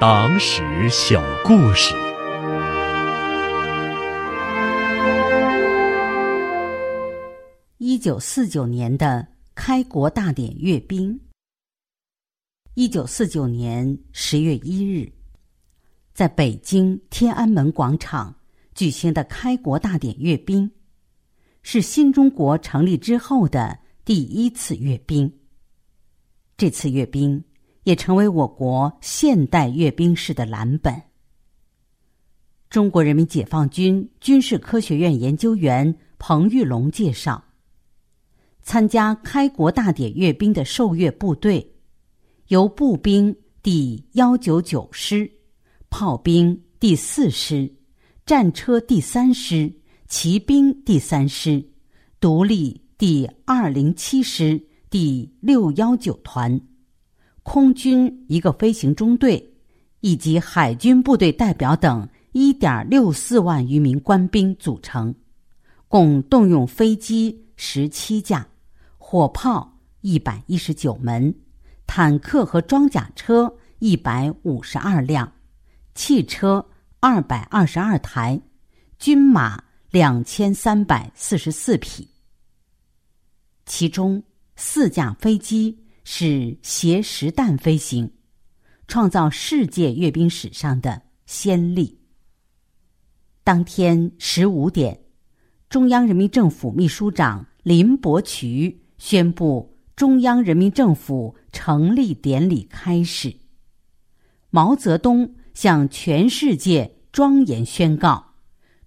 党史小故事。一九四九年的开国大典阅兵。一九四九年十月一日，在北京天安门广场举行的开国大典阅兵，是新中国成立之后的第一次阅兵。这次阅兵。也成为我国现代阅兵式的蓝本。中国人民解放军军事科学院研究员彭玉龙介绍，参加开国大典阅兵的受阅部队，由步兵第幺九九师、炮兵第四师、战车第三师、骑兵第三师、独立第二零七师、第六幺九团。空军一个飞行中队，以及海军部队代表等一点六四万余名官兵组成，共动用飞机十七架，火炮一百一十九门，坦克和装甲车一百五十二辆，汽车二百二十二台，军马两千三百四十四匹，其中四架飞机。是携实弹飞行，创造世界阅兵史上的先例。当天十五点，中央人民政府秘书长林伯渠宣布中央人民政府成立典礼开始。毛泽东向全世界庄严宣告：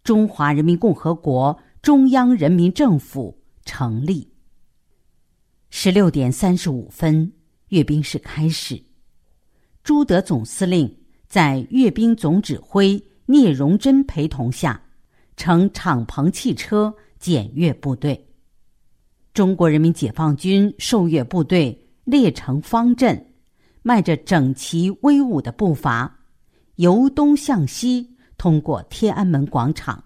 中华人民共和国中央人民政府成立。十六点三十五分，阅兵式开始。朱德总司令在阅兵总指挥聂荣臻陪同下，乘敞篷汽车检阅部队。中国人民解放军受阅部队列成方阵，迈着整齐威武的步伐，由东向西通过天安门广场。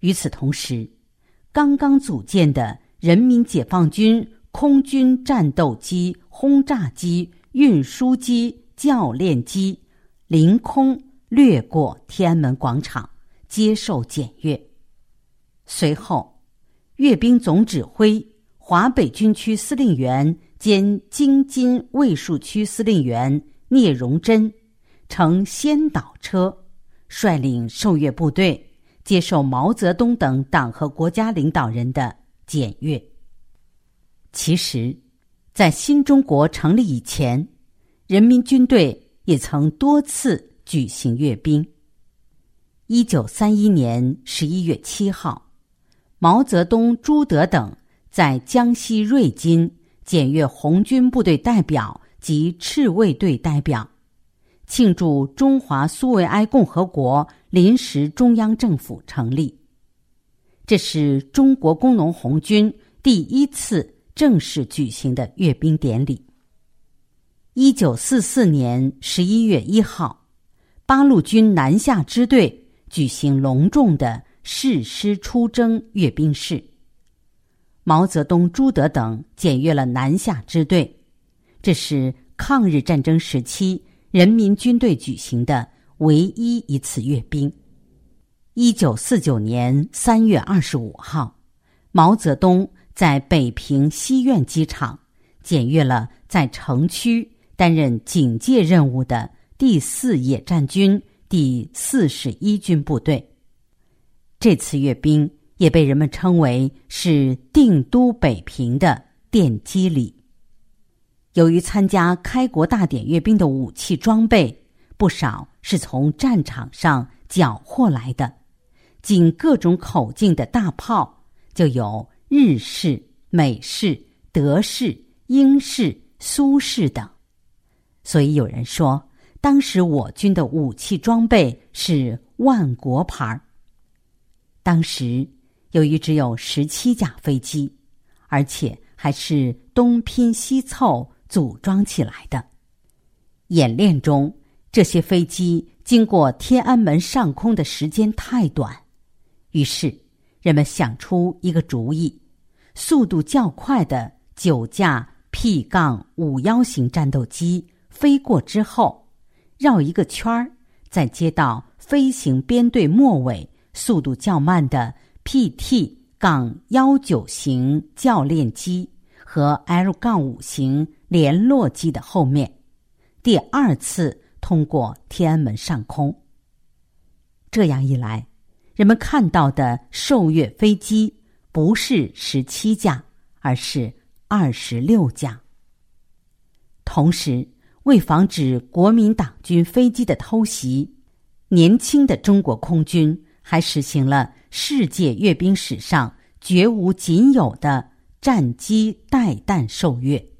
与此同时，刚刚组建的人民解放军。空军战斗机、轰炸机、运输机、教练机凌空掠过天安门广场，接受检阅。随后，阅兵总指挥、华北军区司令员兼京津卫戍区司令员聂荣臻乘先导车，率领受阅部队接受毛泽东等党和国家领导人的检阅。其实，在新中国成立以前，人民军队也曾多次举行阅兵。一九三一年十一月七号，毛泽东、朱德等在江西瑞金检阅红军部队代表及赤卫队代表，庆祝中华苏维埃共和国临时中央政府成立。这是中国工农红军第一次。正式举行的阅兵典礼。一九四四年十一月一号，八路军南下支队举行隆重的誓师出征阅兵式。毛泽东、朱德等检阅了南下支队，这是抗日战争时期人民军队举行的唯一一次阅兵。一九四九年三月二十五号，毛泽东。在北平西苑机场检阅了在城区担任警戒任务的第四野战军第四十一军部队。这次阅兵也被人们称为是定都北平的奠基礼。由于参加开国大典阅兵的武器装备不少是从战场上缴获来的，仅各种口径的大炮就有。日式、美式、德式、英式、苏式等，所以有人说，当时我军的武器装备是万国牌儿。当时由于只有十七架飞机，而且还是东拼西凑组装起来的，演练中这些飞机经过天安门上空的时间太短，于是人们想出一个主意。速度较快的九架 P 杠五幺型战斗机飞过之后，绕一个圈儿，再接到飞行编队末尾速度较慢的 PT 杠幺九型教练机和 L 杠五型联络机的后面，第二次通过天安门上空。这样一来，人们看到的受阅飞机不是十七架，而是二十六架。同时，为防止国民党军飞机的偷袭，年轻的中国空军还实行了世界阅兵史上绝无仅有的战机带弹受阅。